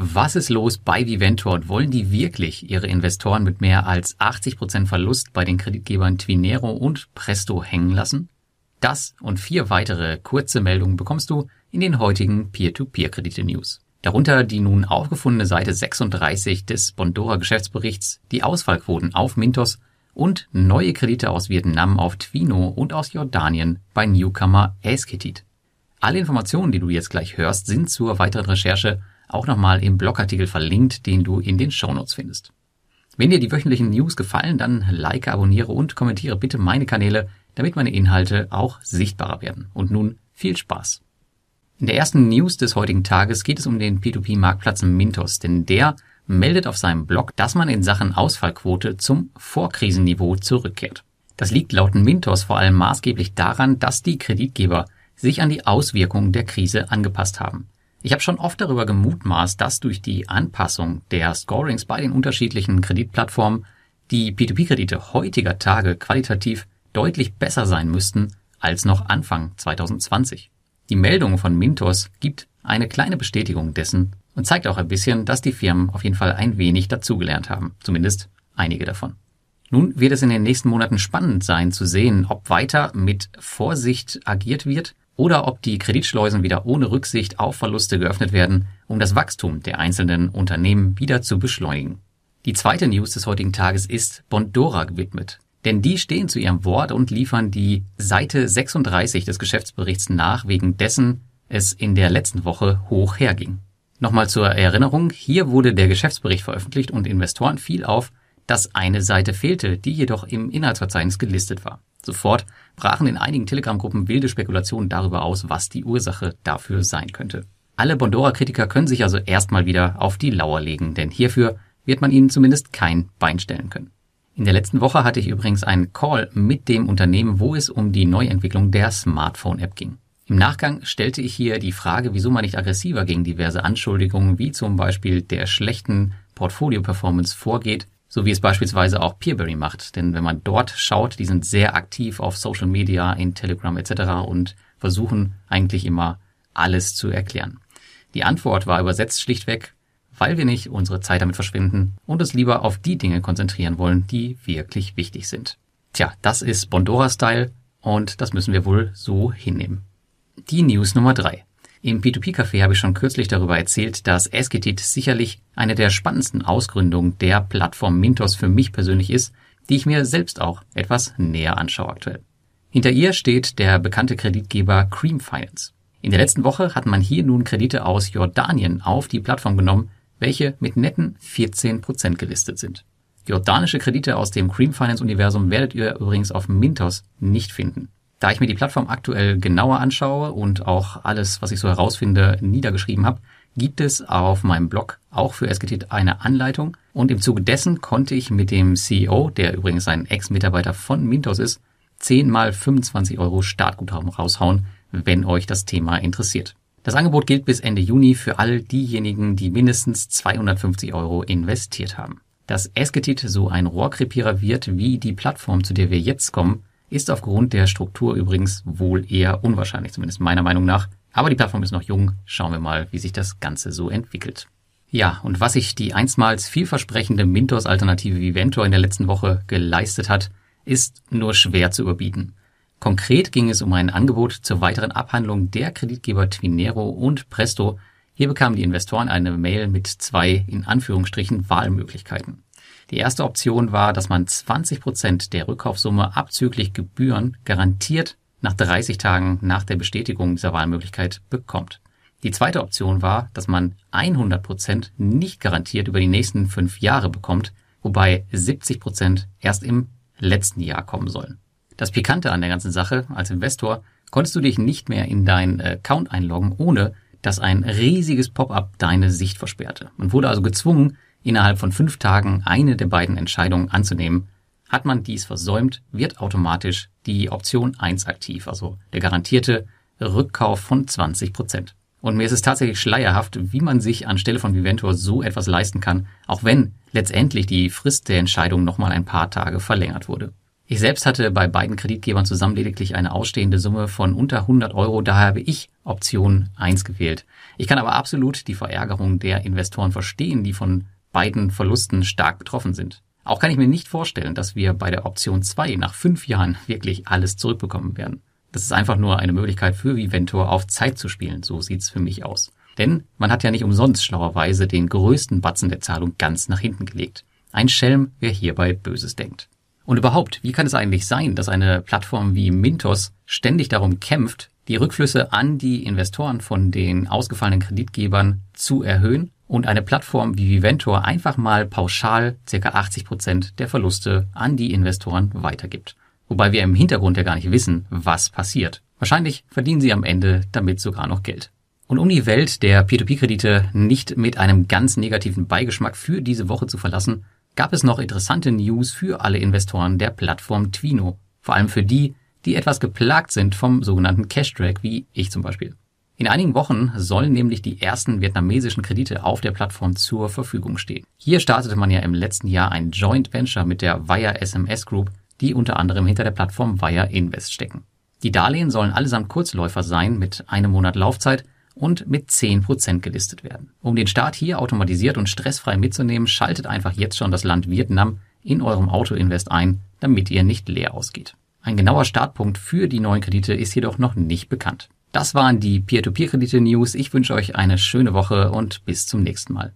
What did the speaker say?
Was ist los bei Viventor und wollen die wirklich ihre Investoren mit mehr als 80 Prozent Verlust bei den Kreditgebern Twinero und Presto hängen lassen? Das und vier weitere kurze Meldungen bekommst du in den heutigen Peer-to-Peer-Kredite-News. Darunter die nun aufgefundene Seite 36 des Bondora Geschäftsberichts, die Ausfallquoten auf Mintos und neue Kredite aus Vietnam auf Twino und aus Jordanien bei Newcomer Esketit. Alle Informationen, die du jetzt gleich hörst, sind zur weiteren Recherche auch nochmal im Blogartikel verlinkt, den du in den Shownotes findest. Wenn dir die wöchentlichen News gefallen, dann like, abonniere und kommentiere bitte meine Kanäle, damit meine Inhalte auch sichtbarer werden. Und nun viel Spaß. In der ersten News des heutigen Tages geht es um den P2P-Marktplatz Mintos, denn der meldet auf seinem Blog, dass man in Sachen Ausfallquote zum Vorkrisenniveau zurückkehrt. Das liegt laut Mintos vor allem maßgeblich daran, dass die Kreditgeber sich an die Auswirkungen der Krise angepasst haben. Ich habe schon oft darüber gemutmaßt, dass durch die Anpassung der Scorings bei den unterschiedlichen Kreditplattformen die P2P-Kredite heutiger Tage qualitativ deutlich besser sein müssten als noch Anfang 2020. Die Meldung von Mintos gibt eine kleine Bestätigung dessen und zeigt auch ein bisschen, dass die Firmen auf jeden Fall ein wenig dazugelernt haben, zumindest einige davon. Nun wird es in den nächsten Monaten spannend sein zu sehen, ob weiter mit Vorsicht agiert wird oder ob die Kreditschleusen wieder ohne Rücksicht auf Verluste geöffnet werden, um das Wachstum der einzelnen Unternehmen wieder zu beschleunigen. Die zweite News des heutigen Tages ist Bondora gewidmet. Denn die stehen zu ihrem Wort und liefern die Seite 36 des Geschäftsberichts nach, wegen dessen es in der letzten Woche hoch herging. Nochmal zur Erinnerung, hier wurde der Geschäftsbericht veröffentlicht und Investoren fiel auf, dass eine Seite fehlte, die jedoch im Inhaltsverzeichnis gelistet war. Sofort brachen in einigen Telegram-Gruppen wilde Spekulationen darüber aus, was die Ursache dafür sein könnte. Alle Bondora-Kritiker können sich also erstmal wieder auf die Lauer legen, denn hierfür wird man ihnen zumindest kein Bein stellen können. In der letzten Woche hatte ich übrigens einen Call mit dem Unternehmen, wo es um die Neuentwicklung der Smartphone-App ging. Im Nachgang stellte ich hier die Frage, wieso man nicht aggressiver gegen diverse Anschuldigungen wie zum Beispiel der schlechten Portfolio-Performance vorgeht, so wie es beispielsweise auch Peerberry macht. Denn wenn man dort schaut, die sind sehr aktiv auf Social Media, in Telegram etc. und versuchen eigentlich immer alles zu erklären. Die Antwort war übersetzt schlichtweg, weil wir nicht unsere Zeit damit verschwinden und uns lieber auf die Dinge konzentrieren wollen, die wirklich wichtig sind. Tja, das ist Bondora-Style und das müssen wir wohl so hinnehmen. Die News Nummer drei. Im P2P-Café habe ich schon kürzlich darüber erzählt, dass Esketit sicherlich eine der spannendsten Ausgründungen der Plattform Mintos für mich persönlich ist, die ich mir selbst auch etwas näher anschaue aktuell. Hinter ihr steht der bekannte Kreditgeber Cream Finance. In der letzten Woche hat man hier nun Kredite aus Jordanien auf die Plattform genommen, welche mit netten 14% gelistet sind. Jordanische Kredite aus dem Cream Finance Universum werdet ihr übrigens auf Mintos nicht finden. Da ich mir die Plattform aktuell genauer anschaue und auch alles, was ich so herausfinde, niedergeschrieben habe, gibt es auf meinem Blog auch für SGT eine Anleitung und im Zuge dessen konnte ich mit dem CEO, der übrigens ein Ex-Mitarbeiter von Mintos ist, 10 mal 25 Euro Startguthaben raushauen, wenn euch das Thema interessiert. Das Angebot gilt bis Ende Juni für all diejenigen, die mindestens 250 Euro investiert haben. Dass Esketit so ein Rohrkrepierer wird wie die Plattform, zu der wir jetzt kommen, ist aufgrund der Struktur übrigens wohl eher unwahrscheinlich, zumindest meiner Meinung nach. Aber die Plattform ist noch jung. Schauen wir mal, wie sich das Ganze so entwickelt. Ja, und was sich die einstmals vielversprechende Mintos-Alternative Viventor in der letzten Woche geleistet hat, ist nur schwer zu überbieten. Konkret ging es um ein Angebot zur weiteren Abhandlung der Kreditgeber Twinero und Presto. Hier bekamen die Investoren eine Mail mit zwei in Anführungsstrichen Wahlmöglichkeiten. Die erste Option war, dass man 20 Prozent der Rückkaufsumme abzüglich Gebühren garantiert nach 30 Tagen nach der Bestätigung dieser Wahlmöglichkeit bekommt. Die zweite Option war, dass man 100 Prozent nicht garantiert über die nächsten fünf Jahre bekommt, wobei 70 Prozent erst im letzten Jahr kommen sollen. Das Pikante an der ganzen Sache, als Investor konntest du dich nicht mehr in deinen Account einloggen, ohne dass ein riesiges Pop-up deine Sicht versperrte. Man wurde also gezwungen, innerhalb von fünf Tagen eine der beiden Entscheidungen anzunehmen. Hat man dies versäumt, wird automatisch die Option 1 aktiv, also der garantierte Rückkauf von 20 Prozent. Und mir ist es tatsächlich schleierhaft, wie man sich anstelle von Viventor so etwas leisten kann, auch wenn letztendlich die Frist der Entscheidung nochmal ein paar Tage verlängert wurde. Ich selbst hatte bei beiden Kreditgebern zusammen lediglich eine ausstehende Summe von unter 100 Euro, daher habe ich Option 1 gewählt. Ich kann aber absolut die Verärgerung der Investoren verstehen, die von beiden Verlusten stark betroffen sind. Auch kann ich mir nicht vorstellen, dass wir bei der Option 2 nach fünf Jahren wirklich alles zurückbekommen werden. Das ist einfach nur eine Möglichkeit für Viventor auf Zeit zu spielen, so sieht's für mich aus. Denn man hat ja nicht umsonst schlauerweise den größten Batzen der Zahlung ganz nach hinten gelegt. Ein Schelm, wer hierbei Böses denkt. Und überhaupt, wie kann es eigentlich sein, dass eine Plattform wie Mintos ständig darum kämpft, die Rückflüsse an die Investoren von den ausgefallenen Kreditgebern zu erhöhen und eine Plattform wie Viventor einfach mal pauschal ca. 80 Prozent der Verluste an die Investoren weitergibt. Wobei wir im Hintergrund ja gar nicht wissen, was passiert. Wahrscheinlich verdienen sie am Ende damit sogar noch Geld. Und um die Welt der P2P-Kredite nicht mit einem ganz negativen Beigeschmack für diese Woche zu verlassen, gab es noch interessante News für alle Investoren der Plattform Twino. Vor allem für die, die etwas geplagt sind vom sogenannten Cash-Drag, wie ich zum Beispiel. In einigen Wochen sollen nämlich die ersten vietnamesischen Kredite auf der Plattform zur Verfügung stehen. Hier startete man ja im letzten Jahr ein Joint Venture mit der Via SMS Group, die unter anderem hinter der Plattform Via Invest stecken. Die Darlehen sollen allesamt Kurzläufer sein mit einem Monat Laufzeit und mit 10% gelistet werden. Um den Start hier automatisiert und stressfrei mitzunehmen, schaltet einfach jetzt schon das Land Vietnam in eurem Autoinvest ein, damit ihr nicht leer ausgeht. Ein genauer Startpunkt für die neuen Kredite ist jedoch noch nicht bekannt. Das waren die Peer-to-Peer-Kredite-News. Ich wünsche euch eine schöne Woche und bis zum nächsten Mal.